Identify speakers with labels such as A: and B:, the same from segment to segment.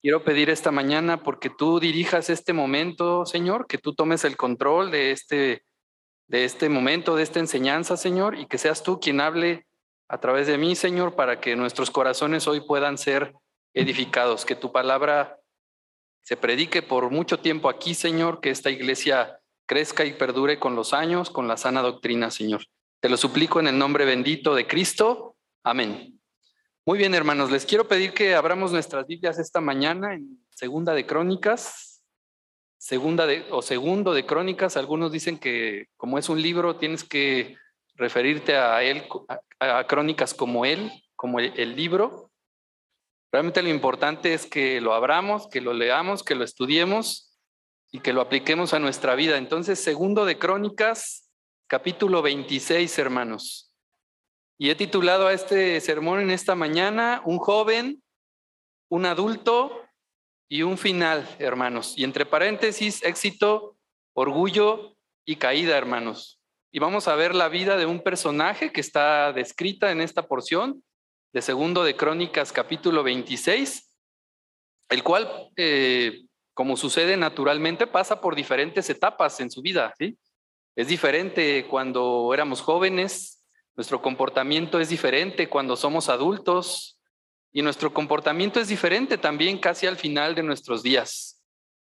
A: Quiero pedir esta mañana porque tú dirijas este momento, Señor, que tú tomes el control de este, de este momento, de esta enseñanza, Señor, y que seas tú quien hable a través de mí, Señor, para que nuestros corazones hoy puedan ser edificados, que tu palabra se predique por mucho tiempo aquí, Señor, que esta iglesia crezca y perdure con los años, con la sana doctrina, Señor. Te lo suplico en el nombre bendito de Cristo. Amén. Muy bien, hermanos, les quiero pedir que abramos nuestras Biblias esta mañana en Segunda de Crónicas, Segunda de o Segundo de Crónicas. Algunos dicen que como es un libro tienes que referirte a él, a, Crónicas como él, como el, libro. Realmente lo importante es que lo abramos, que lo leamos, que lo estudiemos y que lo apliquemos a nuestra vida. Entonces, Segundo de Crónicas, capítulo 26, hermanos. Y he titulado a este sermón en esta mañana, un joven, un adulto y un final, hermanos. Y entre paréntesis, éxito, orgullo y caída, hermanos. Y vamos a ver la vida de un personaje que está descrita en esta porción de segundo de Crónicas capítulo 26, el cual, eh, como sucede naturalmente, pasa por diferentes etapas en su vida. ¿sí? Es diferente cuando éramos jóvenes, nuestro comportamiento es diferente cuando somos adultos y nuestro comportamiento es diferente también casi al final de nuestros días.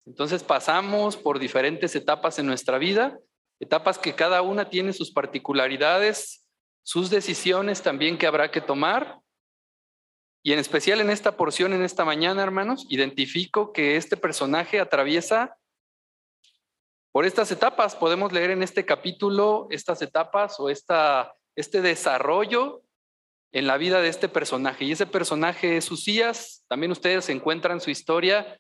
A: Entonces pasamos por diferentes etapas en nuestra vida, etapas que cada una tiene sus particularidades, sus decisiones también que habrá que tomar. Y en especial en esta porción, en esta mañana, hermanos, identifico que este personaje atraviesa por estas etapas. Podemos leer en este capítulo estas etapas o esta este desarrollo en la vida de este personaje. Y ese personaje es Usías. También ustedes encuentran su historia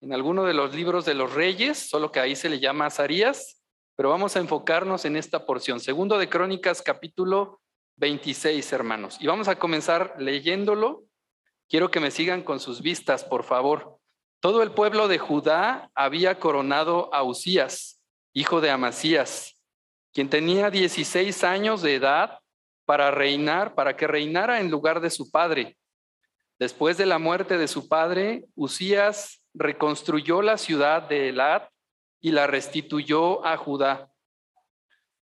A: en alguno de los libros de los reyes, solo que ahí se le llama Azarías. Pero vamos a enfocarnos en esta porción. Segundo de Crónicas, capítulo 26, hermanos. Y vamos a comenzar leyéndolo. Quiero que me sigan con sus vistas, por favor. Todo el pueblo de Judá había coronado a Usías, hijo de Amasías, quien tenía 16 años de edad para reinar, para que reinara en lugar de su padre. Después de la muerte de su padre, Usías reconstruyó la ciudad de Elat y la restituyó a Judá.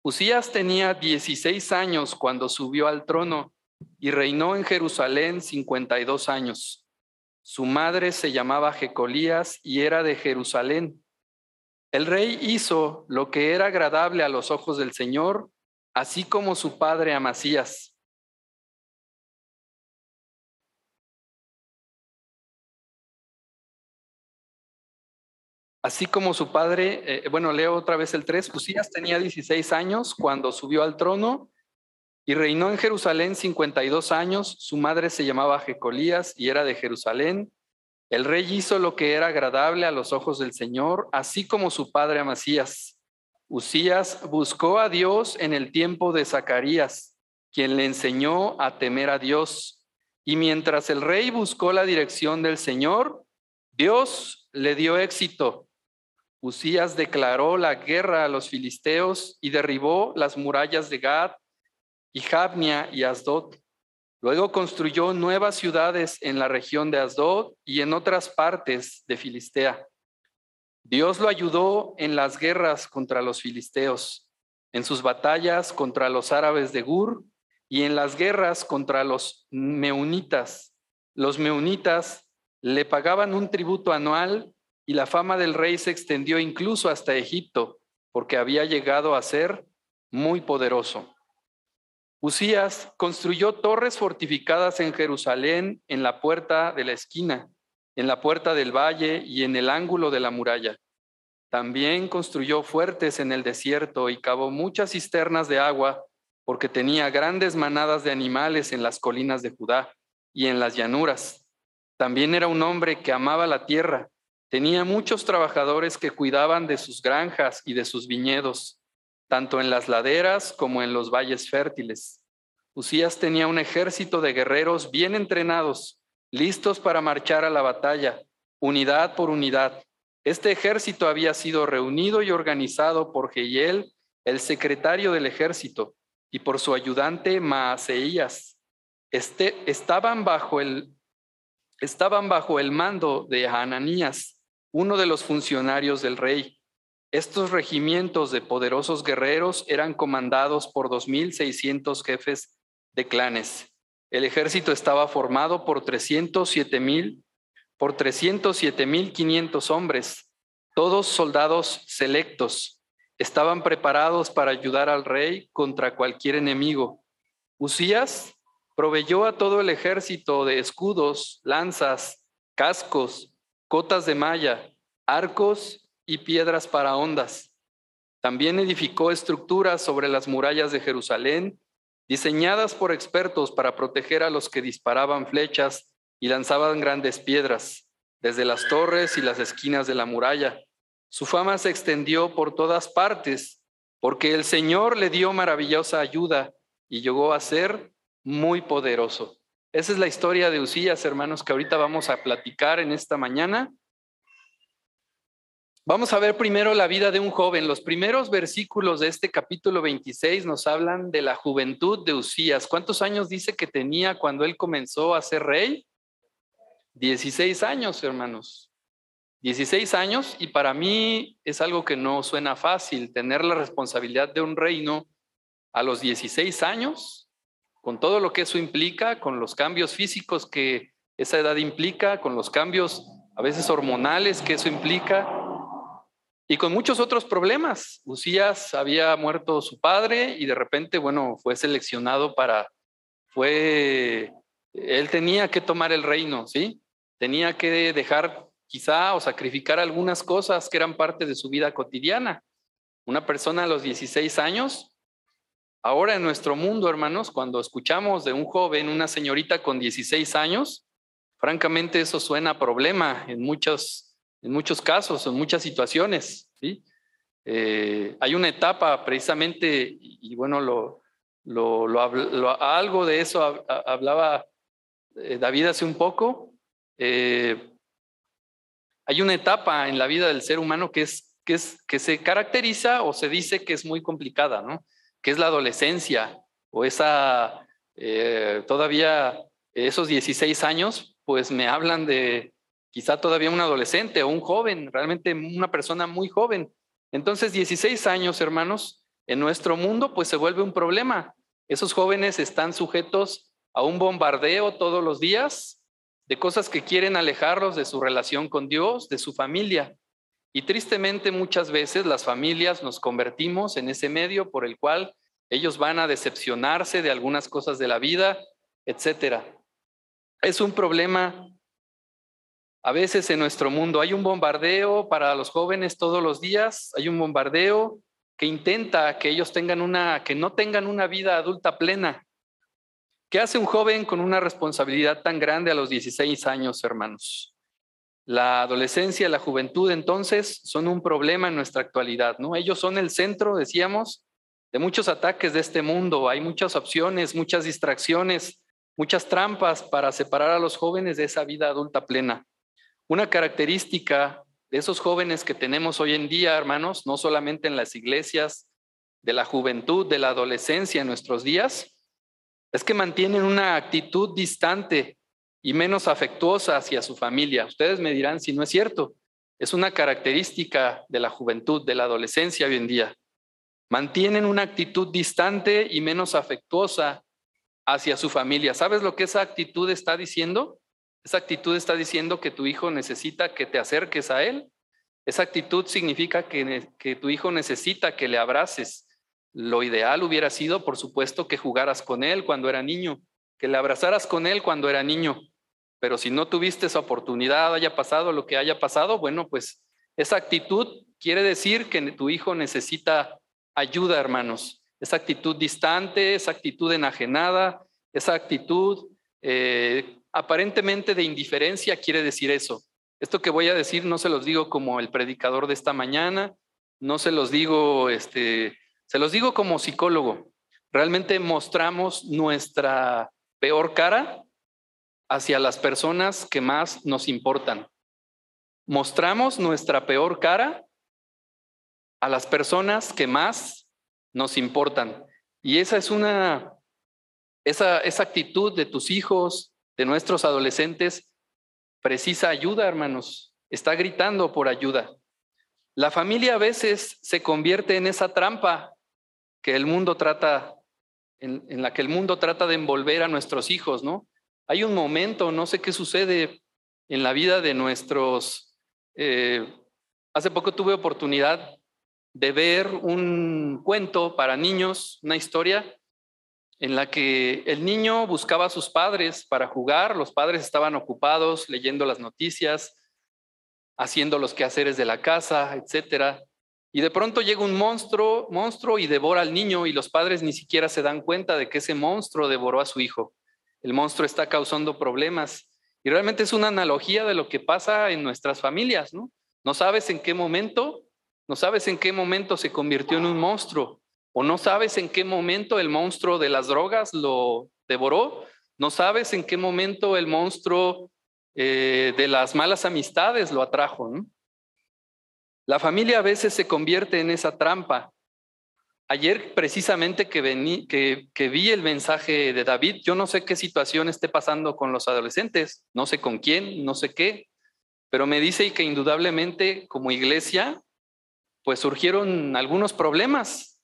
A: Usías tenía 16 años cuando subió al trono y reinó en Jerusalén 52 años. Su madre se llamaba Jecolías y era de Jerusalén. El rey hizo lo que era agradable a los ojos del Señor, así como su padre Amasías. Así como su padre, eh, bueno, leo otra vez el 3, Usías tenía 16 años cuando subió al trono y reinó en Jerusalén 52 años. Su madre se llamaba Jecolías y era de Jerusalén. El rey hizo lo que era agradable a los ojos del Señor, así como su padre Amasías. Usías buscó a Dios en el tiempo de Zacarías, quien le enseñó a temer a Dios. Y mientras el rey buscó la dirección del Señor, Dios le dio éxito. Usías declaró la guerra a los filisteos y derribó las murallas de Gad y Jabnia y Asdod. Luego construyó nuevas ciudades en la región de Asdod y en otras partes de Filistea. Dios lo ayudó en las guerras contra los filisteos, en sus batallas contra los árabes de Gur y en las guerras contra los meunitas. Los meunitas le pagaban un tributo anual y la fama del rey se extendió incluso hasta Egipto, porque había llegado a ser muy poderoso. Usías construyó torres fortificadas en Jerusalén, en la puerta de la esquina, en la puerta del valle y en el ángulo de la muralla. También construyó fuertes en el desierto y cavó muchas cisternas de agua, porque tenía grandes manadas de animales en las colinas de Judá y en las llanuras. También era un hombre que amaba la tierra. Tenía muchos trabajadores que cuidaban de sus granjas y de sus viñedos tanto en las laderas como en los valles fértiles. Usías tenía un ejército de guerreros bien entrenados, listos para marchar a la batalla, unidad por unidad. Este ejército había sido reunido y organizado por Jehiel, el secretario del ejército, y por su ayudante Maaseías. Este, estaban bajo el, estaban bajo el mando de Hananías, uno de los funcionarios del rey. Estos regimientos de poderosos guerreros eran comandados por 2.600 jefes de clanes. El ejército estaba formado por 307 mil, por 307.500 hombres, todos soldados selectos. Estaban preparados para ayudar al rey contra cualquier enemigo. Usías proveyó a todo el ejército de escudos, lanzas, cascos, cotas de malla, arcos y piedras para ondas. También edificó estructuras sobre las murallas de Jerusalén diseñadas por expertos para proteger a los que disparaban flechas y lanzaban grandes piedras desde las torres y las esquinas de la muralla. Su fama se extendió por todas partes, porque el Señor le dio maravillosa ayuda y llegó a ser muy poderoso. Esa es la historia de Usías, hermanos, que ahorita vamos a platicar en esta mañana. Vamos a ver primero la vida de un joven. Los primeros versículos de este capítulo 26 nos hablan de la juventud de Usías. ¿Cuántos años dice que tenía cuando él comenzó a ser rey? 16 años, hermanos. 16 años y para mí es algo que no suena fácil tener la responsabilidad de un reino a los 16 años, con todo lo que eso implica, con los cambios físicos que esa edad implica, con los cambios a veces hormonales que eso implica y con muchos otros problemas. Usías había muerto su padre y de repente, bueno, fue seleccionado para, fue, él tenía que tomar el reino, ¿sí? Tenía que dejar quizá o sacrificar algunas cosas que eran parte de su vida cotidiana. Una persona a los 16 años, ahora en nuestro mundo, hermanos, cuando escuchamos de un joven, una señorita con 16 años, francamente eso suena problema en muchos en muchos casos, en muchas situaciones. ¿sí? Eh, hay una etapa precisamente, y, bueno, lo, lo, algo de eso hablaba eh, David hace un poco. Eh, hay una etapa en la vida del ser humano que, es, que, es, que se caracteriza o se dice que es muy complicada, ¿no? que es la adolescencia o esa, todavía esos 16 años, pues me hablan de, quizá todavía un adolescente o un joven, realmente una persona muy joven. Entonces, 16 años, hermanos, en nuestro mundo, pues se vuelve un problema. Esos jóvenes están sujetos a un bombardeo todos los días de cosas que quieren alejarlos de su relación con Dios, de su familia. Y tristemente muchas veces las familias nos convertimos en ese medio por el cual ellos van a decepcionarse de algunas cosas de la vida, etcétera. Es un problema a veces en nuestro mundo hay un bombardeo para los jóvenes todos los días, hay un bombardeo que intenta que ellos tengan una, que no tengan una vida adulta plena. ¿Qué hace un joven con una responsabilidad tan grande a los 16 años, hermanos? La adolescencia la juventud entonces son un problema en nuestra actualidad, ¿no? Ellos son el centro, decíamos, de muchos ataques de este mundo. Hay muchas opciones, muchas distracciones, muchas trampas para separar a los jóvenes de esa vida adulta plena. Una característica de esos jóvenes que tenemos hoy en día, hermanos, no solamente en las iglesias, de la juventud, de la adolescencia en nuestros días, es que mantienen una actitud distante y menos afectuosa hacia su familia. Ustedes me dirán si no es cierto. Es una característica de la juventud, de la adolescencia hoy en día. Mantienen una actitud distante y menos afectuosa hacia su familia. ¿Sabes lo que esa actitud está diciendo? Esa actitud está diciendo que tu hijo necesita que te acerques a él. Esa actitud significa que, que tu hijo necesita que le abraces. Lo ideal hubiera sido, por supuesto, que jugaras con él cuando era niño, que le abrazaras con él cuando era niño. Pero si no tuviste esa oportunidad, haya pasado lo que haya pasado, bueno, pues esa actitud quiere decir que tu hijo necesita ayuda, hermanos. Esa actitud distante, esa actitud enajenada, esa actitud eh, aparentemente de indiferencia quiere decir eso. Esto que voy a decir no se los digo como el predicador de esta mañana, no se los digo, este, se los digo como psicólogo. Realmente mostramos nuestra peor cara hacia las personas que más nos importan. Mostramos nuestra peor cara a las personas que más nos importan. Y esa es una, esa, esa actitud de tus hijos, de nuestros adolescentes precisa ayuda, hermanos. Está gritando por ayuda. La familia a veces se convierte en esa trampa que el mundo trata, en, la que el mundo trata de envolver a nuestros hijos, ¿no? Hay un momento, no sé qué sucede en la vida de nuestros... Eh, hace poco tuve oportunidad de ver un cuento para niños, una historia en la que el niño buscaba a sus padres para jugar, los padres estaban ocupados leyendo las noticias, haciendo los quehaceres de la casa, etcétera. Y de pronto llega un monstruo, monstruo y devora al niño y los padres ni siquiera se dan cuenta de que ese monstruo devoró a su hijo. El monstruo está causando problemas y realmente es una analogía de lo que pasa en nuestras familias, ¿no? No sabes en qué momento, no sabes en qué momento se convirtió en un monstruo no sabes en qué momento el monstruo de las drogas lo devoró, no sabes en qué momento el monstruo eh, de las malas amistades lo atrajo. La familia a veces se convierte en esa trampa. Ayer precisamente que vi el mensaje de David, yo no sé qué situación esté pasando con los adolescentes, no sé con quién, no sé qué, pero me dice que indudablemente como iglesia, pues surgieron algunos problemas,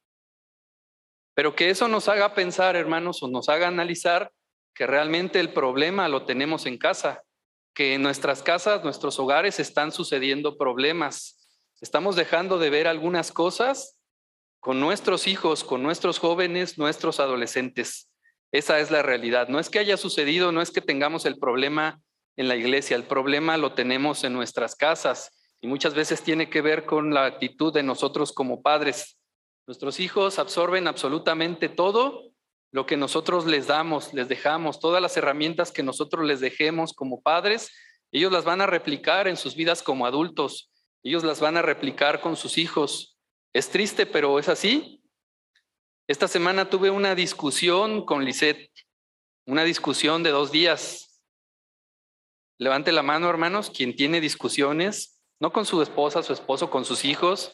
A: pero que eso nos haga pensar, hermanos, o nos haga analizar que realmente el problema lo tenemos en casa que en nuestras casas, nuestros hogares están sucediendo problemas. Estamos dejando de ver algunas cosas con nuestros hijos, con nuestros jóvenes, nuestros adolescentes. Esa es la realidad. No es que haya sucedido, no es que tengamos el problema en la iglesia, el problema lo tenemos en nuestras casas y muchas veces tiene que ver con la actitud de nosotros como padres. Nuestros hijos absorben absolutamente todo lo que nosotros les damos, les dejamos, todas las herramientas que nosotros les dejemos como padres, ellos las van a replicar en sus vidas como adultos, ellos las van a replicar con sus hijos. Es triste, pero es así. Esta semana tuve una discusión con Lisette, una discusión de dos días. Levante la mano, hermanos, quien tiene discusiones, no con su esposa, su esposo, con sus hijos,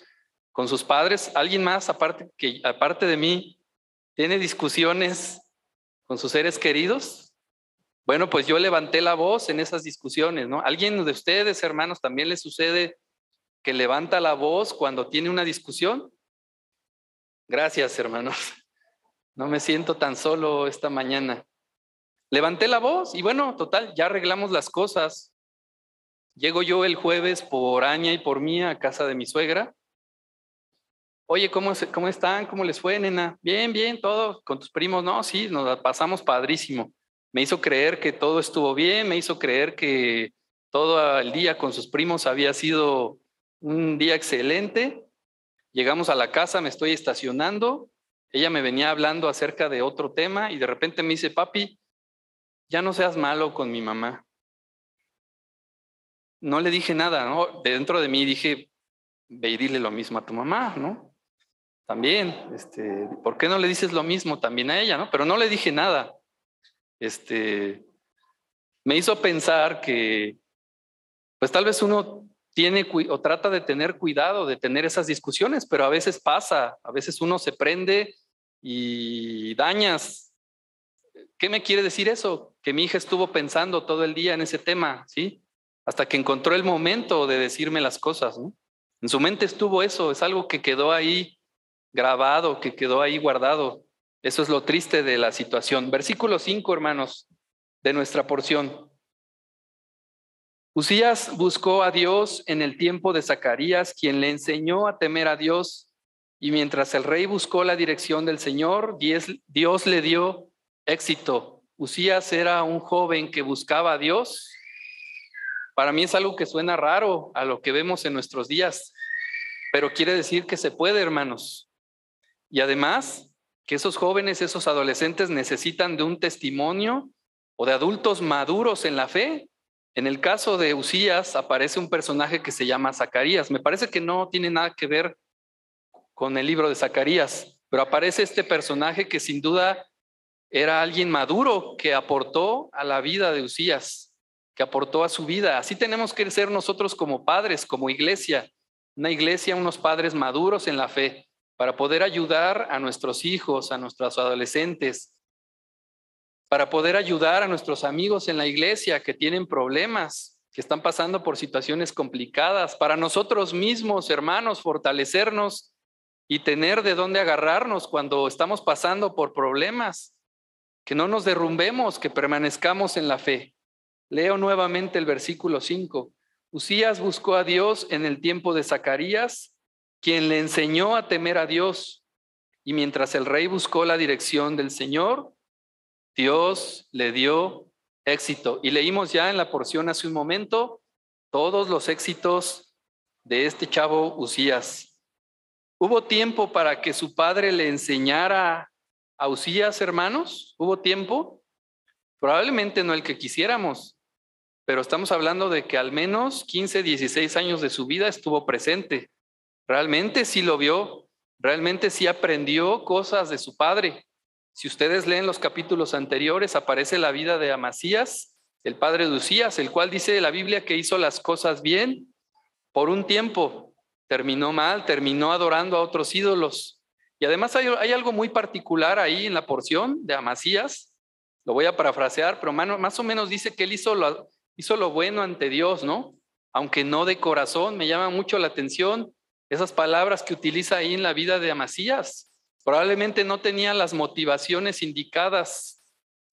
A: con sus padres, alguien más aparte, que, aparte de mí, ¿Tiene discusiones con sus seres queridos? Bueno, pues yo levanté la voz en esas discusiones, ¿no? ¿Alguien de ustedes, hermanos, también le sucede que levanta la voz cuando tiene una discusión? Gracias, hermanos. No me siento tan solo esta mañana. Levanté la voz y bueno, total, ya arreglamos las cosas. Llego yo el jueves por Aña y por mí a casa de mi suegra Oye, ¿cómo, ¿cómo están? ¿Cómo les fue, nena? Bien, bien, todo con tus primos. No, sí, nos pasamos padrísimo. Me hizo creer que todo estuvo bien, me hizo creer que todo el día con sus primos había sido un día excelente. Llegamos a la casa, me estoy estacionando. Ella me venía hablando acerca de otro tema y de repente me dice, papi, ya no seas malo con mi mamá. No le dije nada, ¿no? Dentro de mí dije, ve y dile lo mismo a tu mamá, ¿no? También, este, ¿por qué no le dices lo mismo también a ella, no? Pero no le dije nada. Este, me hizo pensar que, pues tal vez uno tiene o trata de tener cuidado de tener esas discusiones, pero a veces pasa, a veces uno se prende y dañas. ¿Qué me quiere decir eso? Que mi hija estuvo pensando todo el día en ese tema, ¿sí? Hasta que encontró el momento de decirme las cosas, ¿no? En su mente estuvo eso, es algo que quedó ahí grabado, que quedó ahí guardado. Eso es lo triste de la situación. Versículo 5, hermanos, de nuestra porción. Usías buscó a Dios en el tiempo de Zacarías, quien le enseñó a temer a Dios, y mientras el rey buscó la dirección del Señor, Dios le dio éxito. Usías era un joven que buscaba a Dios. Para mí es algo que suena raro a lo que vemos en nuestros días, pero quiere decir que se puede, hermanos. Y además, que esos jóvenes, esos adolescentes necesitan de un testimonio o de adultos maduros en la fe. En el caso de Usías aparece un personaje que se llama Zacarías. Me parece que no tiene nada que ver con el libro de Zacarías, pero aparece este personaje que sin duda era alguien maduro que aportó a la vida de Usías, que aportó a su vida. Así tenemos que ser nosotros como padres, como iglesia, una iglesia, unos padres maduros en la fe, para poder ayudar a nuestros hijos, a nuestros adolescentes, para poder ayudar a nuestros amigos en la iglesia que tienen problemas, que están pasando por situaciones complicadas, para nosotros mismos, hermanos, fortalecernos y tener de dónde agarrarnos cuando estamos pasando por problemas, que no nos derrumbemos, que permanezcamos en la fe. Leo nuevamente el versículo 5. Usías buscó a Dios en el tiempo de Zacarías, quien le enseñó a temer a Dios. Y mientras el rey buscó la dirección del Señor, Dios le dio éxito. Y leímos ya en la porción hace un momento todos los éxitos de este chavo Usías. ¿Hubo tiempo para que su padre le enseñara a Usías, hermanos? ¿Hubo tiempo? Probablemente no el que quisiéramos, pero estamos hablando de que al menos 15, 16 años de su vida estuvo presente. Realmente sí lo vio, realmente sí aprendió cosas de su padre. Si ustedes leen los capítulos anteriores, aparece la vida de Amasías, el padre de Usías, el cual dice la Biblia que hizo las cosas bien por un tiempo, terminó mal, terminó adorando a otros ídolos. Y además hay, algo muy particular ahí en la porción de Amasías, lo voy a parafrasear, pero más o menos dice que él hizo lo bueno ante Dios, ¿no? Aunque no de corazón, me llama mucho la atención esas palabras que utiliza ahí en la vida de Amasías. Probablemente no tenía las motivaciones indicadas.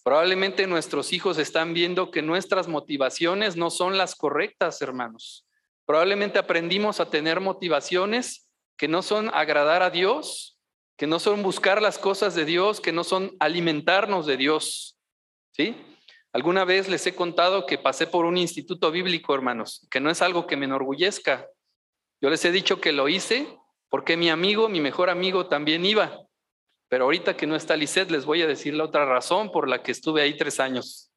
A: Probablemente nuestros hijos están viendo que nuestras motivaciones no son las correctas, hermanos. Probablemente aprendimos a tener motivaciones que no son agradar a Dios, que no son buscar las cosas de Dios, que no son alimentarnos de Dios. ¿Sí? Alguna vez les he contado que pasé por un instituto bíblico, hermanos, que no es algo que me enorgullezca. Yo les he dicho que lo hice porque mi amigo, mi mejor amigo también iba. Pero ahorita que no está Lisette, les voy a decir la otra razón por la que estuve ahí tres años.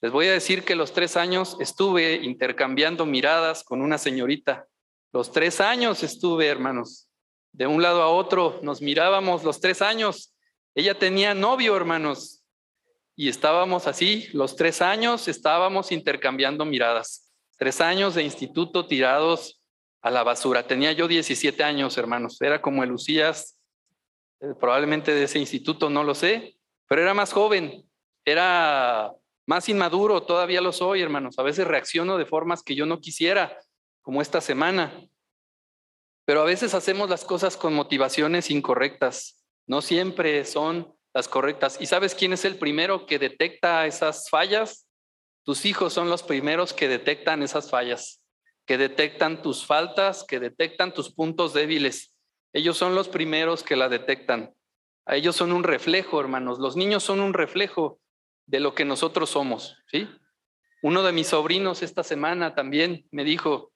A: Les voy a decir que los tres años estuve intercambiando miradas con una señorita. Los tres años estuve, hermanos. De un lado a otro nos mirábamos los tres años. Ella tenía novio, hermanos. Y estábamos así, los tres años estábamos intercambiando miradas. Tres años de instituto tirados a la basura. Tenía yo 17 años, hermanos. Era como el Lucías, eh, probablemente de ese instituto, no lo sé, pero era más joven, era más inmaduro, todavía lo soy, hermanos. A veces reacciono de formas que yo no quisiera, como esta semana. Pero a veces hacemos las cosas con motivaciones incorrectas. No siempre son las correctas. ¿Y sabes quién es el primero que detecta esas fallas? Tus hijos son los primeros que detectan esas fallas que detectan tus faltas, que detectan tus puntos débiles. Ellos son los primeros que la detectan. A ellos son un reflejo, hermanos. Los niños son un reflejo de lo que nosotros somos, ¿sí? Uno de mis sobrinos esta semana también me dijo,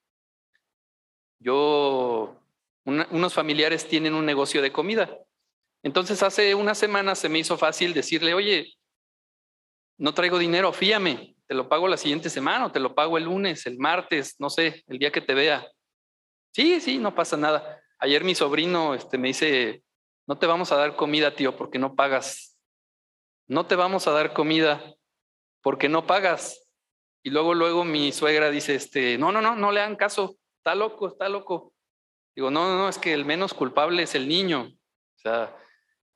A: yo, unos familiares tienen un negocio de comida. Entonces hace una semana se me hizo fácil decirle, oye, no traigo dinero, fíame te lo pago la siguiente semana o te lo pago el lunes, el martes, no sé, el día que te vea. Sí, sí, no pasa nada. Ayer mi sobrino este, me dice, no te vamos a dar comida, tío, porque no pagas. No te vamos a dar comida porque no pagas. Y luego, luego mi suegra dice, este, no, no, no, no le hagan caso, está loco, está loco. Digo, no, no, no, es que el menos culpable es el niño. O sea,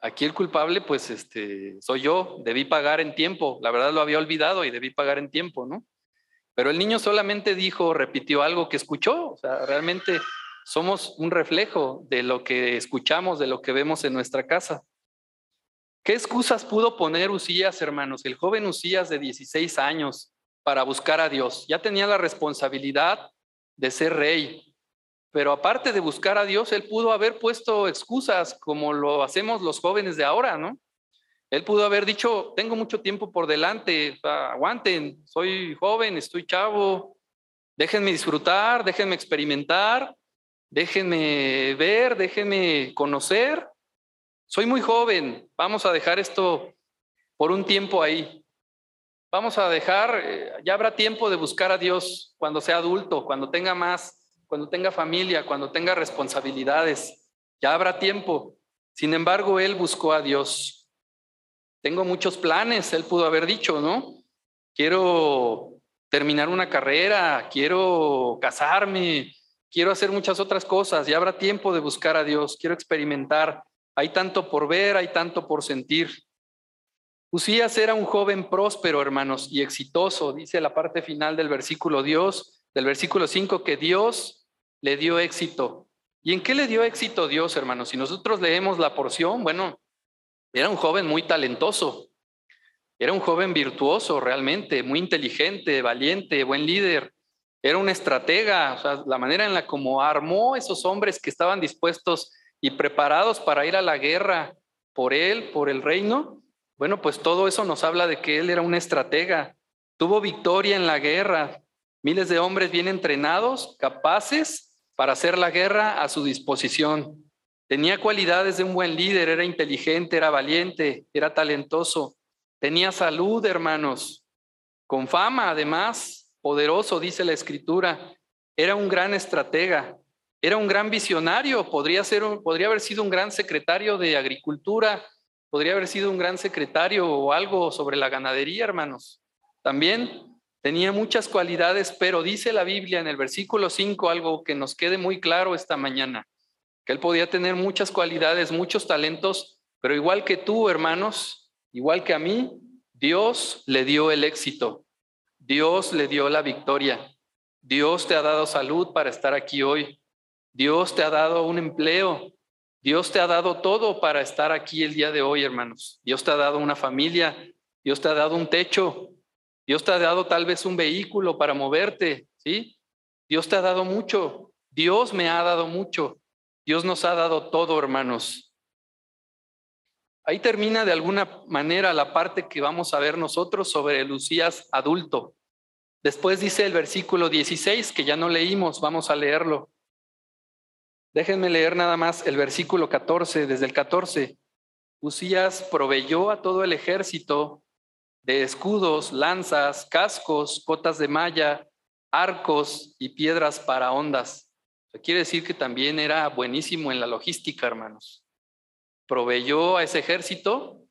A: Aquí el culpable, pues, este, soy yo, debí pagar en tiempo. La verdad lo había olvidado y debí pagar en tiempo, ¿no? Pero el niño solamente dijo, repitió algo que escuchó. O sea, realmente somos un reflejo de lo que escuchamos, de lo que vemos en nuestra casa. ¿Qué excusas pudo poner Usías, hermanos? El joven Usías de 16 años para buscar a Dios. Ya tenía la responsabilidad de ser rey, pero aparte de buscar a Dios, él pudo haber puesto excusas como lo hacemos los jóvenes de ahora, ¿no? Él pudo haber dicho, tengo mucho tiempo por delante, aguanten, soy joven, estoy chavo, déjenme disfrutar, déjenme experimentar, déjenme ver, déjenme conocer. Soy muy joven, vamos a dejar esto por un tiempo ahí. Vamos a dejar, eh, ya habrá tiempo de buscar a Dios cuando sea adulto, cuando tenga más cuando tenga familia, cuando tenga responsabilidades. Ya habrá tiempo. Sin embargo, él buscó a Dios. Tengo muchos planes, él pudo haber dicho, ¿no? Quiero terminar una carrera, quiero casarme, quiero hacer muchas otras cosas. Ya habrá tiempo de buscar a Dios, quiero experimentar. Hay tanto por ver, hay tanto por sentir. Usías era un joven próspero, hermanos, y exitoso, dice la parte final del versículo Dios, del versículo 5, que Dios le dio éxito. ¿Y en qué le dio éxito Dios, hermanos? Si nosotros leemos la porción, bueno, era un joven muy talentoso, era un joven virtuoso realmente, muy inteligente, valiente, buen líder. Era un estratega, o sea, la manera en la como armó esos hombres que estaban dispuestos y preparados para ir a la guerra por él, por el reino. Bueno, pues todo eso nos habla de que él era un estratega. Tuvo victoria en la guerra. Miles de hombres bien entrenados, capaces para hacer la guerra a su disposición. Tenía cualidades de un buen líder, era inteligente, era valiente, era talentoso. Tenía salud, hermanos, con fama, además, poderoso, dice la escritura. Era un gran estratega, era un gran visionario, podría, ser podría haber sido un gran secretario de agricultura, podría haber sido un gran secretario o algo sobre la ganadería, hermanos. También tenía muchas cualidades, pero dice la Biblia en el versículo 5 algo que nos quede muy claro esta mañana, que él podía tener muchas cualidades, muchos talentos, pero igual que tú, hermanos, Igual que a mí, Dios le dio el éxito, Dios le dio la victoria, Dios te ha dado salud para estar aquí hoy, Dios te ha dado un empleo, Dios te ha dado todo para estar aquí el día de hoy, hermanos. Dios te ha dado una familia, Dios te ha dado un techo, Dios te ha dado tal vez un vehículo para moverte, ¿sí? Dios te ha dado mucho, Dios me ha dado mucho, Dios nos ha dado todo, hermanos. Ahí termina de alguna manera la parte que vamos a ver nosotros sobre Lucías adulto. Después dice el versículo 16, que ya no leímos, vamos a leerlo. Déjenme leer nada más el versículo 14, desde el 14. Usías proveyó a todo el ejército de escudos, lanzas, cascos, cotas de malla, arcos y piedras para ondas. Quiere decir que también era buenísimo en la logística, hermanos proveyó a ese ejército,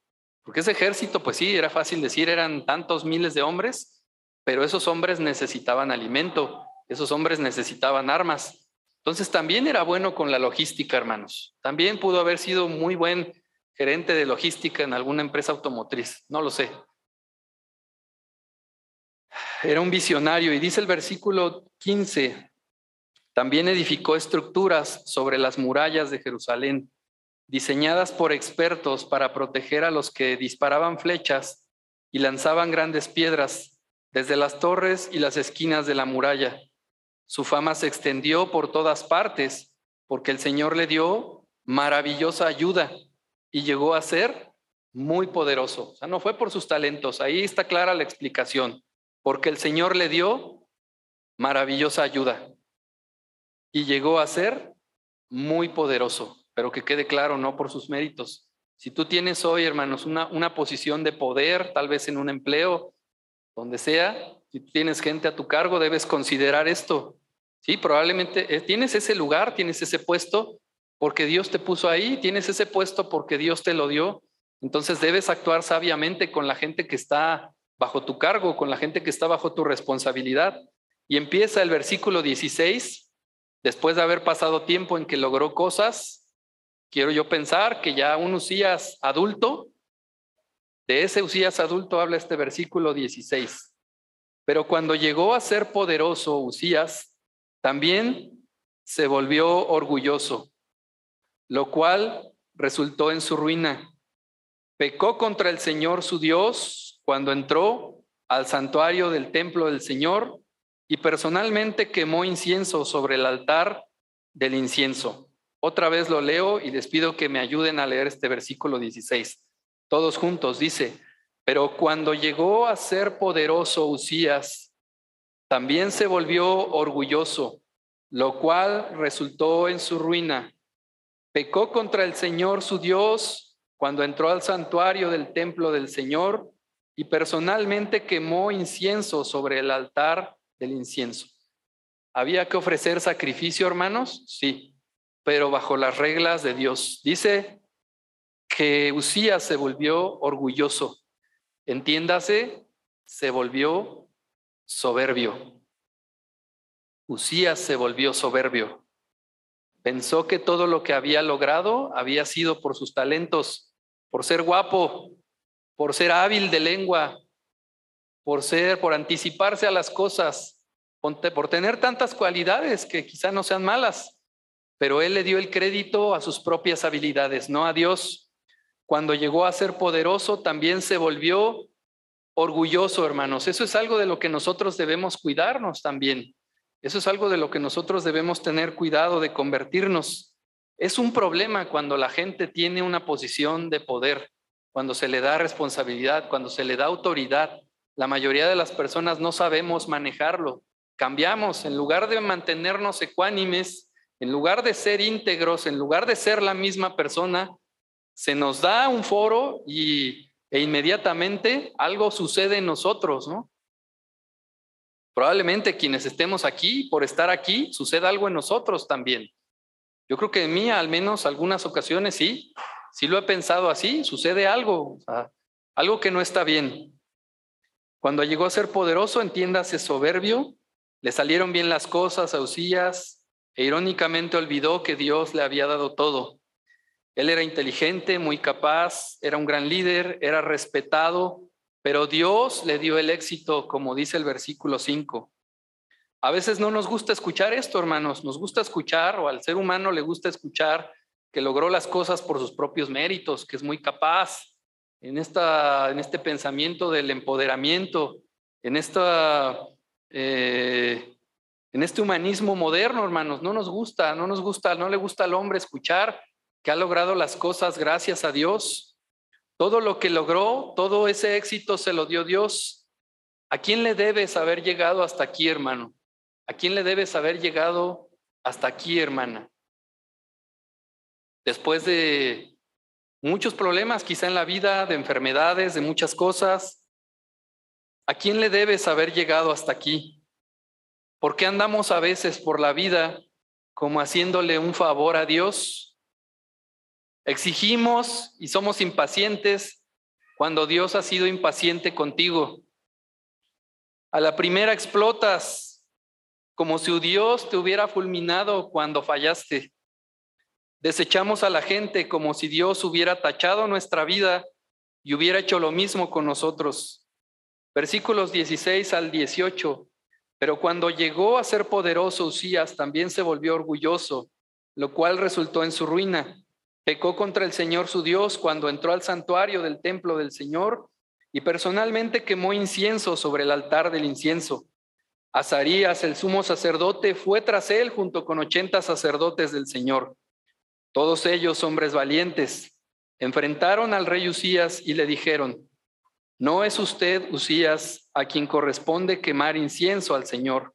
A: porque ese ejército, pues sí, era fácil decir, eran tantos miles de hombres, pero esos hombres necesitaban alimento, esos hombres necesitaban armas. Entonces también era bueno con la logística, hermanos. También pudo haber sido muy buen gerente de logística en alguna empresa automotriz, no lo sé. Era un visionario y dice el versículo 15, también edificó estructuras sobre las murallas de Jerusalén diseñadas por expertos para proteger a los que disparaban flechas y lanzaban grandes piedras desde las torres y las esquinas de la muralla. Su fama se extendió por todas partes porque el Señor le dio maravillosa ayuda y llegó a ser muy poderoso. O sea, no fue por sus talentos, ahí está clara la explicación, porque el Señor le dio maravillosa ayuda y llegó a ser muy poderoso pero que quede claro, no por sus méritos. Si tú tienes hoy, hermanos, una, una posición de poder, tal vez en un empleo, donde sea, si tienes gente a tu cargo, debes considerar esto. Sí, probablemente eh, tienes ese lugar, tienes ese puesto porque Dios te puso ahí, tienes ese puesto porque Dios te lo dio. Entonces debes actuar sabiamente con la gente que está bajo tu cargo, con la gente que está bajo tu responsabilidad. Y empieza el versículo 16, después de haber pasado tiempo en que logró cosas, Quiero yo pensar que ya un Usías adulto, de ese Usías adulto habla este versículo 16. Pero cuando llegó a ser poderoso Usías, también se volvió orgulloso, lo cual resultó en su ruina. Pecó contra el Señor su Dios cuando entró al santuario del templo del Señor y personalmente quemó incienso sobre el altar del incienso. Otra vez lo leo y les pido que me ayuden a leer este versículo 16. Todos juntos dice, pero cuando llegó a ser poderoso Usías, también se volvió orgulloso, lo cual resultó en su ruina. Pecó contra el Señor su Dios cuando entró al santuario del templo del Señor y personalmente quemó incienso sobre el altar del incienso. ¿Había que ofrecer sacrificio, hermanos? Sí pero bajo las reglas de Dios. Dice que Usías se volvió orgulloso. Entiéndase, se volvió soberbio. Usías se volvió soberbio. Pensó que todo lo que había logrado había sido por sus talentos, por ser guapo, por ser hábil de lengua, por ser, por anticiparse a las cosas, por tener tantas cualidades que quizá no sean malas, pero él le dio el crédito a sus propias habilidades, no a Dios. Cuando llegó a ser poderoso, también se volvió orgulloso, hermanos. Eso es algo de lo que nosotros debemos cuidarnos también. Eso es algo de lo que nosotros debemos tener cuidado de convertirnos. Es un problema cuando la gente tiene una posición de poder, cuando se le da responsabilidad, cuando se le da autoridad. La mayoría de las personas no sabemos manejarlo. Cambiamos, en lugar de mantenernos ecuánimes, en lugar de ser íntegros, en lugar de ser la misma persona, se nos da un foro y, e inmediatamente algo sucede en nosotros, ¿no? Probablemente quienes estemos aquí, por estar aquí, suceda algo en nosotros también. Yo creo que en mí, al menos algunas ocasiones, sí, sí lo he pensado así, sucede algo, algo que no está bien. Cuando llegó a ser poderoso, entiéndase soberbio, le salieron bien las cosas a Usías e irónicamente olvidó que Dios le había dado todo. Él era inteligente, muy capaz, era un gran líder, era respetado, pero Dios le dio el éxito, como dice el versículo 5. A veces no nos gusta escuchar esto, hermanos. Nos gusta escuchar, o al ser humano le gusta escuchar que logró las cosas por sus propios méritos, que es muy capaz. En, esta, en este pensamiento del empoderamiento, en, esta, eh, en este humanismo moderno, hermanos, no nos gusta, no nos gusta, no le gusta al hombre escuchar que ha logrado las cosas gracias a Dios, todo lo que logró, todo ese éxito se lo dio Dios. ¿A quién le debes haber llegado hasta aquí, hermano? ¿A quién le debes haber llegado hasta aquí, hermana? Después de muchos problemas, quizá en la vida, de enfermedades, de muchas cosas, ¿a quién le debes haber llegado hasta aquí? ¿Por qué andamos a veces por la vida como haciéndole un favor a Dios Exigimos y somos impacientes cuando Dios ha sido impaciente contigo. A la primera explotas como si Dios te hubiera fulminado cuando fallaste. Desechamos a la gente como si Dios hubiera tachado nuestra vida y hubiera hecho lo mismo con nosotros. Versículos 16 al 18. Pero cuando llegó a ser poderoso Usías, también se volvió orgulloso, lo cual resultó en su ruina. Pecó contra el Señor su Dios cuando entró al santuario del templo del Señor y personalmente quemó incienso sobre el altar del incienso. Azarías, el sumo sacerdote, fue tras él junto con ochenta sacerdotes del Señor. Todos ellos, hombres valientes, enfrentaron al rey Usías y le dijeron, no es usted, Usías, a quien corresponde quemar incienso al Señor.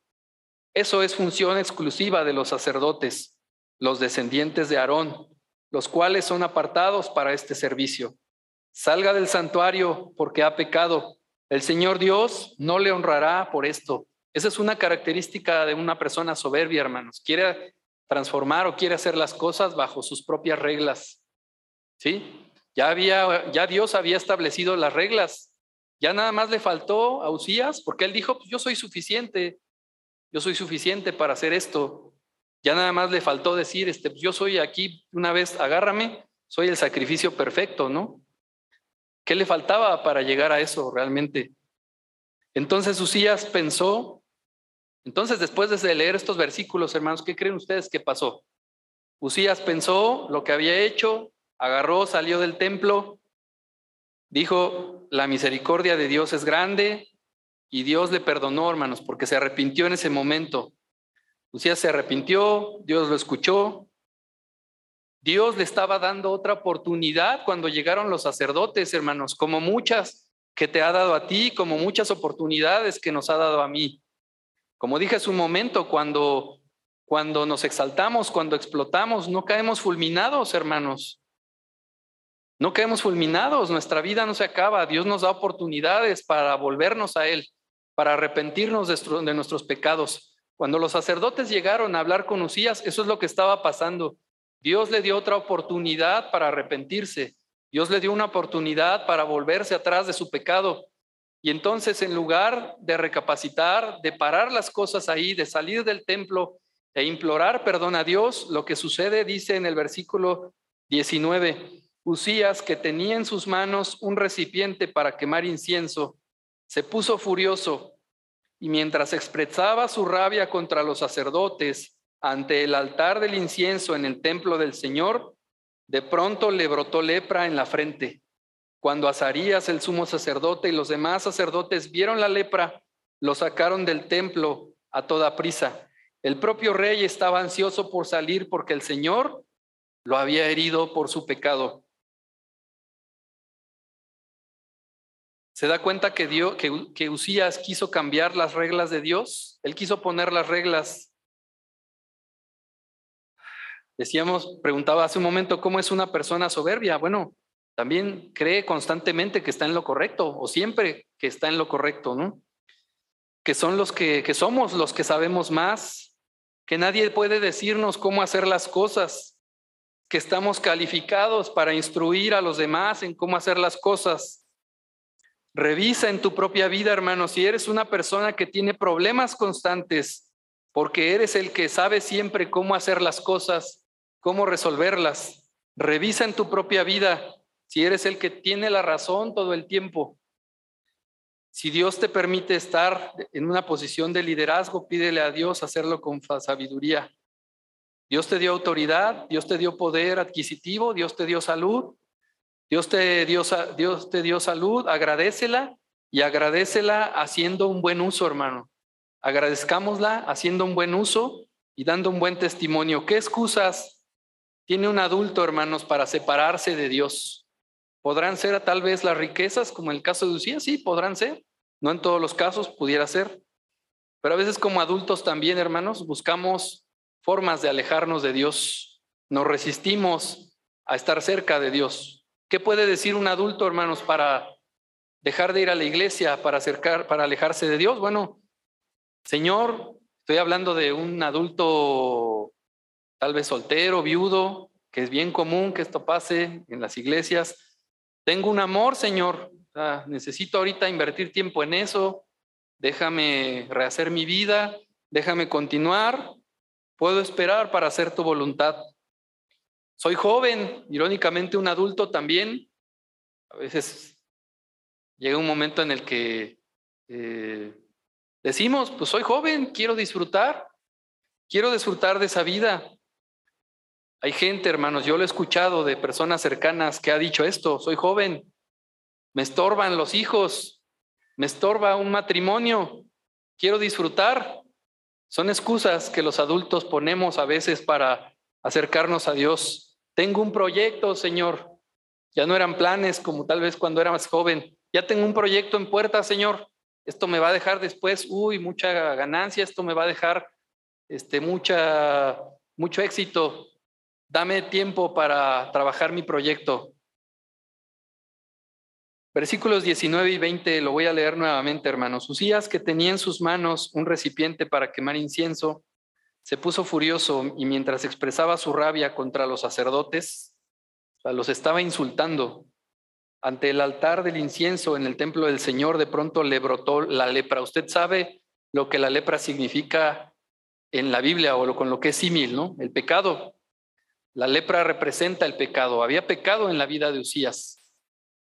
A: Eso es función exclusiva de los sacerdotes, los descendientes de Aarón los cuales son apartados para este servicio. Salga del santuario porque ha pecado. El Señor Dios no le honrará por esto. Esa es una característica de una persona soberbia, hermanos. Quiere transformar o quiere hacer las cosas bajo sus propias reglas. ¿Sí? Ya había ya Dios había establecido las reglas. Ya nada más le faltó a Usías porque él dijo, pues yo soy suficiente. Yo soy suficiente para hacer esto. Ya nada más le faltó decir, este, pues, yo soy aquí, una vez, agárrame, soy el sacrificio perfecto, ¿no? ¿Qué le faltaba para llegar a eso realmente? Entonces Usías pensó, entonces después de leer estos versículos, hermanos, ¿qué creen ustedes que pasó? Usías pensó lo que había hecho, agarró, salió del templo, dijo, la misericordia de Dios es grande y Dios le perdonó, hermanos, porque se arrepintió en ese momento. Usías se arrepintió, Dios lo escuchó. Dios le estaba dando otra oportunidad cuando llegaron los sacerdotes, hermanos, como muchas que te ha dado a ti, como muchas oportunidades que nos ha dado a mí. Como dije hace un momento, cuando, cuando nos exaltamos, cuando explotamos, no caemos fulminados, hermanos. No caemos fulminados, nuestra vida no se acaba. Dios nos da oportunidades para volvernos a Él, para arrepentirnos de nuestros pecados. Cuando los sacerdotes llegaron a hablar con Usías, eso es lo que estaba pasando. Dios le dio otra oportunidad para arrepentirse. Dios le dio una oportunidad para volverse atrás de su pecado. Y entonces, en lugar de recapacitar, de parar las cosas ahí, de salir del templo e implorar perdón a Dios, lo que sucede, dice en el versículo 19, Usías, que tenía en sus manos un recipiente para quemar incienso, se puso furioso y mientras expresaba su rabia contra los sacerdotes ante el altar del incienso en el templo del Señor, de pronto le brotó lepra en la frente. Cuando Azarías, el sumo sacerdote, y los demás sacerdotes vieron la lepra, lo sacaron del templo a toda prisa. El propio rey estaba ansioso por salir porque el Señor lo había herido por su pecado. ¿Se da cuenta que, Dios, que, que Usías quiso cambiar las reglas de Dios? Él quiso poner las reglas. Decíamos, preguntaba hace un momento, ¿cómo es una persona soberbia? Bueno, también cree constantemente que está en lo correcto o siempre que está en lo correcto, ¿no? Que son los que, que somos los que sabemos más, que nadie puede decirnos cómo hacer las cosas, que estamos calificados para instruir a los demás en cómo hacer las cosas. Revisa en tu propia vida, hermano, si eres una persona que tiene problemas constantes, porque eres el que sabe siempre cómo hacer las cosas, cómo resolverlas. Revisa en tu propia vida si eres el que tiene la razón todo el tiempo. Si Dios te permite estar en una posición de liderazgo, pídele a Dios hacerlo con sabiduría. Dios te dio autoridad, Dios te dio poder adquisitivo, Dios te dio salud, Dios te dio, Dios te dio salud, agradecela y agradecela haciendo un buen uso, hermano. Agradezcámosla haciendo un buen uso y dando un buen testimonio. ¿Qué excusas tiene un adulto, hermanos, para separarse de Dios? Podrán ser tal vez las riquezas, como el caso de Lucía, sí, podrán ser. No en todos los casos pudiera ser. Pero a veces como adultos también, hermanos, buscamos formas de alejarnos de Dios. Nos resistimos a estar cerca de Dios. ¿Qué puede decir un adulto, hermanos, para dejar de ir a la iglesia, para acercar, para alejarse de Dios? Bueno, Señor, estoy hablando de un adulto tal vez soltero, viudo, que es bien común que esto pase en las iglesias. Tengo un amor, Señor. necesito ahorita invertir tiempo en eso. Déjame rehacer mi vida. Déjame continuar. Puedo esperar para hacer tu voluntad. Soy joven, irónicamente un adulto también. A veces llega un momento en el que eh, decimos, pues soy joven, quiero disfrutar, quiero disfrutar de esa vida. Hay gente, hermanos, yo lo he escuchado de personas cercanas que ha dicho esto, soy joven, me estorban los hijos, me estorba un matrimonio, quiero disfrutar. Son excusas que los adultos ponemos a veces para acercarnos a Dios. Tengo un proyecto, Señor. Ya no eran planes como tal vez cuando era más joven. Ya tengo un proyecto en puerta, Señor. Esto me va a dejar después, uy, mucha ganancia, esto me va a dejar este, mucha, mucho éxito. Dame tiempo para trabajar mi proyecto. Versículos 19 y 20 lo voy a leer nuevamente, hermanos. Usías, que tenía en sus manos un recipiente para quemar incienso, se puso furioso y mientras expresaba su rabia contra los sacerdotes, los estaba insultando. Ante el altar del incienso en el templo del Señor, de pronto le brotó la lepra. Usted sabe lo que la lepra significa en la Biblia o con lo que es símil, ¿no? El pecado. La lepra representa el pecado. Había pecado en la vida de Usías.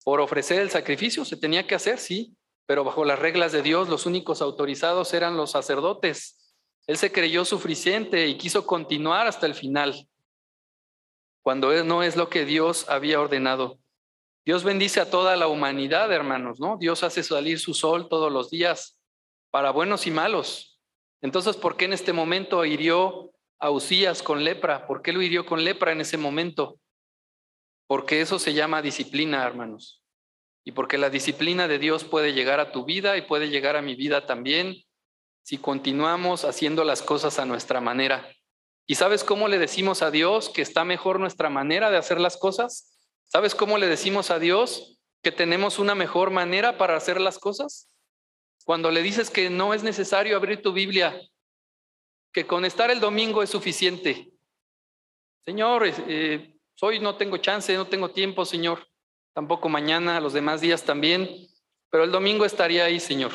A: Por ofrecer el sacrificio se tenía que hacer, sí, pero bajo las reglas de Dios los únicos autorizados eran los sacerdotes. Él se creyó suficiente y quiso continuar hasta el final, cuando no es lo que Dios había ordenado. Dios bendice a toda la humanidad, hermanos, ¿no? Dios hace salir su sol todos los días para buenos y malos. Entonces, ¿por qué en este momento hirió a Usías con lepra. ¿Por qué lo hirió con lepra en ese momento? Porque eso se llama disciplina, hermanos. Y porque la disciplina de Dios puede llegar a tu vida y puede llegar a mi vida también si continuamos haciendo las cosas a nuestra manera. ¿Y sabes cómo le decimos a Dios que está mejor nuestra manera de hacer las cosas? ¿Sabes cómo le decimos a Dios que tenemos una mejor manera para hacer las cosas? Cuando le dices que no es necesario abrir tu Biblia que con estar el domingo es suficiente. Señor, eh, hoy no tengo chance, no tengo tiempo, Señor. Tampoco mañana, los demás días también. Pero el domingo estaría ahí, Señor.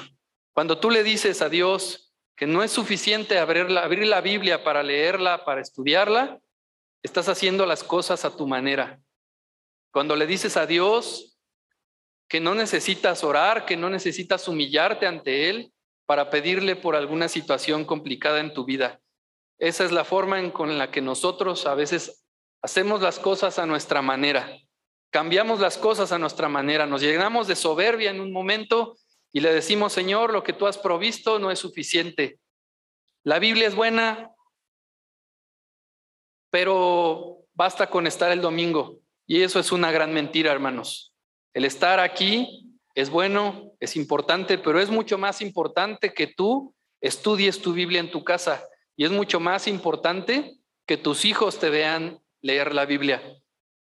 A: Cuando tú le dices a Dios que no es suficiente abrir la, abrir la Biblia para leerla, para estudiarla, estás haciendo las cosas a tu manera. Cuando le dices a Dios que no necesitas orar, que no necesitas humillarte ante Él para pedirle por alguna situación complicada en tu vida. Esa es la forma en con la que nosotros a veces hacemos las cosas a nuestra manera. Cambiamos las cosas a nuestra manera, nos llenamos de soberbia en un momento y le decimos, Señor, lo que tú has provisto no es suficiente. La Biblia es buena, pero basta con estar el domingo. Y eso es una gran mentira, hermanos. El estar aquí es bueno, es importante, pero es mucho más importante que tú estudies tu Biblia en tu casa. Y es mucho más importante que tus hijos te vean leer la Biblia.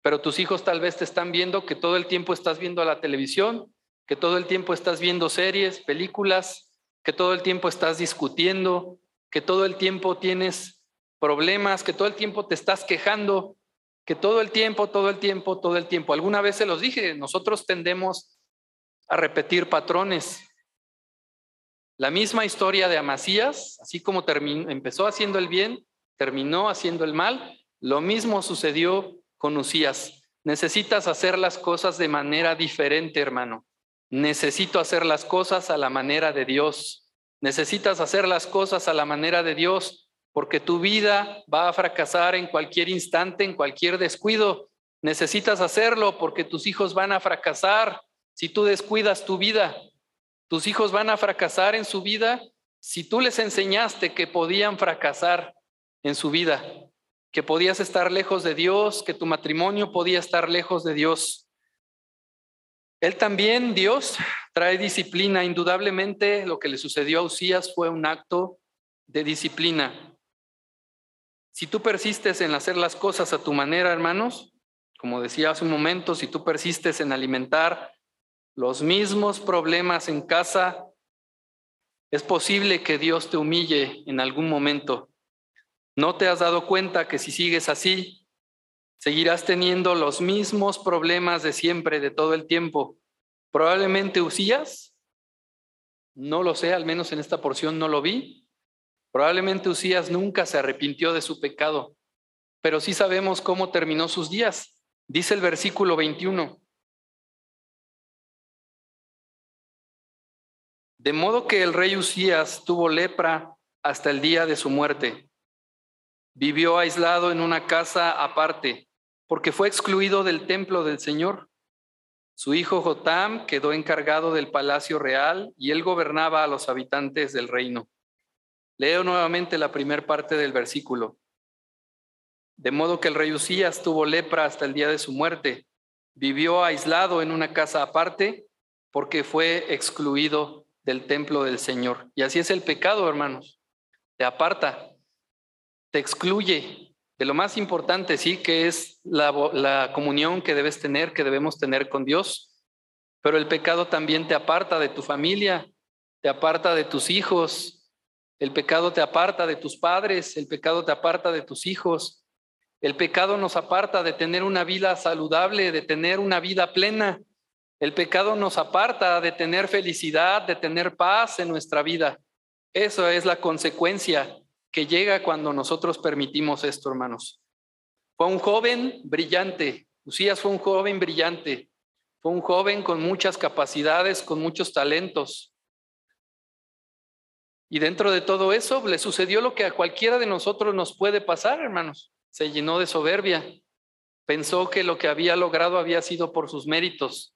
A: Pero tus hijos tal vez te están viendo que todo el tiempo estás viendo la televisión, que todo el tiempo estás viendo series, películas, que todo el tiempo estás discutiendo, que todo el tiempo tienes problemas, que todo el tiempo te estás quejando, que todo el tiempo, todo el tiempo, todo el tiempo. Alguna vez se los dije, nosotros tendemos a repetir patrones. La misma historia de Amasías, así como empezó haciendo el bien, terminó haciendo el mal, lo mismo sucedió con Usías. Necesitas hacer las cosas de manera diferente, hermano. Necesito hacer las cosas a la manera de Dios. Necesitas hacer las cosas a la manera de Dios, porque tu vida va a fracasar en cualquier instante, en cualquier descuido. Necesitas hacerlo porque tus hijos van a fracasar si tú descuidas tu vida. Tus hijos van a fracasar en su vida si tú les enseñaste que podían fracasar en su vida, que podías estar lejos de Dios, que tu matrimonio podía estar lejos de Dios. Él también, Dios, trae disciplina. Indudablemente lo que le sucedió a Usías fue un acto de disciplina. Si tú persistes en hacer las cosas a tu manera, hermanos, como decía hace un momento, si tú persistes en alimentar los mismos problemas en casa, es posible que Dios te humille en algún momento. ¿No te has dado cuenta que si sigues así, seguirás teniendo los mismos problemas de siempre, de todo el tiempo? Probablemente Usías, no lo sé, al menos en esta porción no lo vi. Probablemente Usías nunca se arrepintió de su pecado, pero sí sabemos cómo terminó sus días. Dice el versículo 21. De modo que el rey Usías tuvo lepra hasta el día de su muerte. Vivió aislado en una casa aparte, porque fue excluido del templo del Señor. Su hijo Jotam quedó encargado del palacio real y él gobernaba a los habitantes del reino. Leo nuevamente la primera parte del versículo. De modo que el rey Usías tuvo lepra hasta el día de su muerte. Vivió aislado en una casa aparte porque fue excluido del templo del Señor. Y así es el pecado, hermanos. Te aparta, te excluye de lo más importante, sí, que es la, comunión que debes tener, que debemos tener con Dios. Pero el pecado también te aparta de tu familia, te aparta de tus hijos, el pecado te aparta de tus padres, el pecado te aparta de tus hijos. El pecado nos aparta de tener una vida saludable, de tener una vida plena. El pecado nos aparta de tener felicidad, de tener paz en nuestra vida. Eso es la consecuencia que llega cuando nosotros permitimos esto, hermanos. Fue un joven brillante. Usías fue un joven brillante. Fue un joven con muchas capacidades, con muchos talentos. Y dentro de todo eso le sucedió lo que a cualquiera de nosotros nos puede pasar, hermanos. Se llenó de soberbia. Pensó que lo que había logrado había sido por sus méritos.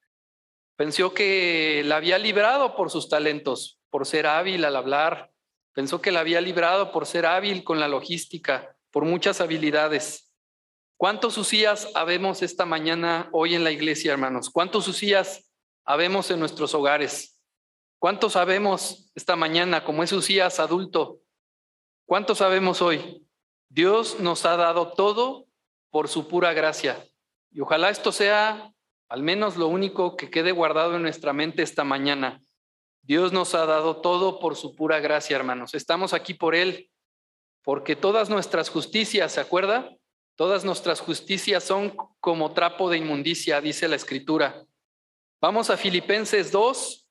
A: Pensó que la había librado por sus talentos, por ser hábil al hablar. Pensó que la había librado por ser hábil con la logística, por muchas habilidades. ¿Cuántos Usías habemos esta mañana hoy en la iglesia, hermanos? ¿Cuántos Usías habemos en nuestros hogares? ¿Cuántos sabemos esta mañana como es Usías adulto? ¿Cuántos sabemos hoy? Dios nos ha dado todo por su pura gracia. Y ojalá esto sea al menos lo único que quede guardado en nuestra mente esta mañana. Dios nos ha dado todo por su pura gracia, hermanos. Estamos aquí por Él, porque todas nuestras justicias, ¿se acuerda? Todas nuestras justicias son como trapo de inmundicia, dice la Escritura. Vamos a Filipenses 2,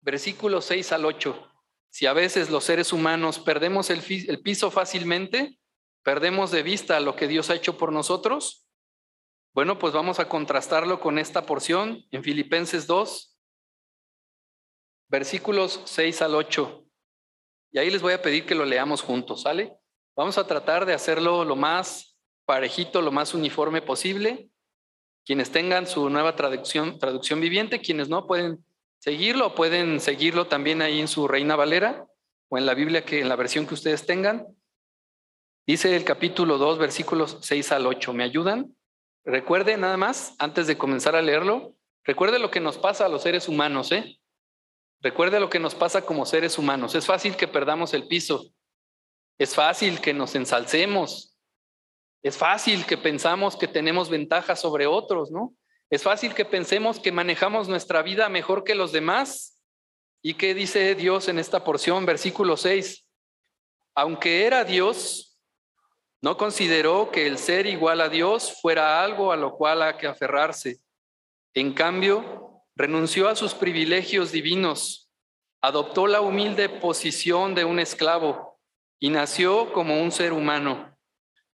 A: versículos 6 al 8. Si a veces los seres humanos perdemos el, el piso fácilmente, perdemos de vista lo que Dios ha hecho por nosotros, Bueno, pues vamos a contrastarlo con esta porción en Filipenses 2, versículos 6 al 8. Y ahí les voy a pedir que lo leamos juntos, ¿sale? Vamos a tratar de hacerlo lo más parejito, lo más uniforme posible. Quienes tengan su nueva traducción, traducción viviente, quienes no pueden seguirlo, pueden seguirlo también ahí en su Reina Valera o en la Biblia que en la versión que ustedes tengan. Dice el capítulo 2, versículos 6 al 8. ¿Me ayudan? Recuerde nada más, antes de comenzar a leerlo, recuerde lo que nos pasa a los seres humanos, ¿eh? Recuerde lo que nos pasa como seres humanos. Es fácil que perdamos el piso. Es fácil que nos ensalcemos. Es fácil que pensamos que tenemos ventajas sobre otros, ¿no? Es fácil que pensemos que manejamos nuestra vida mejor que los demás. ¿Y qué dice Dios en esta porción? Versículo 6. Aunque era Dios, no consideró que el ser igual a Dios fuera algo a lo cual hay que aferrarse. En cambio, renunció a sus privilegios divinos, adoptó la humilde posición de un esclavo y nació como un ser humano.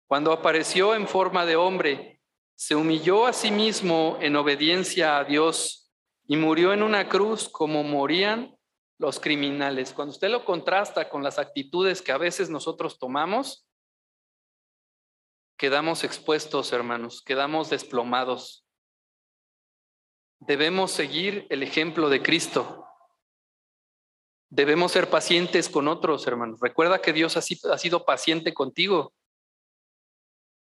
A: Cuando apareció en forma de hombre, se humilló a sí mismo en obediencia a Dios y murió en una cruz como morían los criminales. Cuando usted lo contrasta con las actitudes que a veces nosotros tomamos, quedamos expuestos, hermanos, quedamos desplomados. Debemos seguir el ejemplo de Cristo. Debemos ser pacientes con otros, hermanos. Recuerda que Dios ha sido, paciente contigo.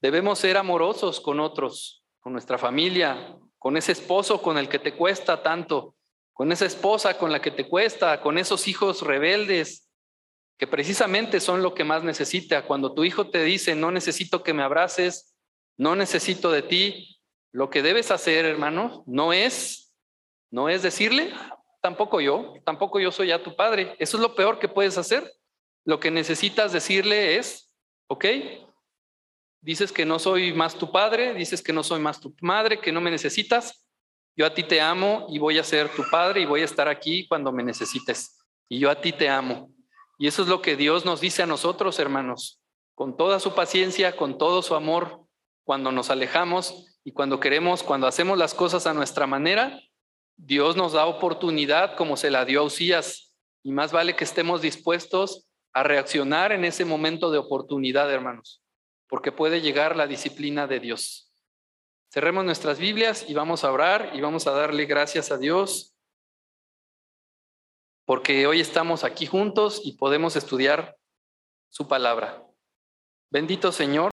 A: Debemos ser amorosos con otros, con nuestra familia, con ese esposo con el que te cuesta tanto, con esa esposa con la que te cuesta, con esos hijos rebeldes, que precisamente son lo que más necesita. Cuando tu hijo te dice, no necesito que me abraces, no necesito de ti, lo que debes hacer, hermano, no es, no es decirle, tampoco yo, tampoco yo soy ya tu padre. Eso es lo peor que puedes hacer. Lo que necesitas decirle es, ok, dices que no soy más tu padre, dices que no soy más tu madre, que no me necesitas. Yo a ti te amo y voy a ser tu padre y voy a estar aquí cuando me necesites. Y yo a ti te amo. Y eso es lo que Dios nos dice a nosotros, hermanos, con toda su paciencia, con todo su amor, cuando nos alejamos y cuando queremos, cuando hacemos las cosas a nuestra manera, Dios nos da oportunidad como se la dio a Usías y más vale que estemos dispuestos a reaccionar en ese momento de oportunidad, hermanos, porque puede llegar la disciplina de Dios. Cerremos nuestras Biblias y vamos a orar y vamos a darle gracias a Dios porque hoy estamos aquí juntos y podemos estudiar su palabra. Bendito Señor.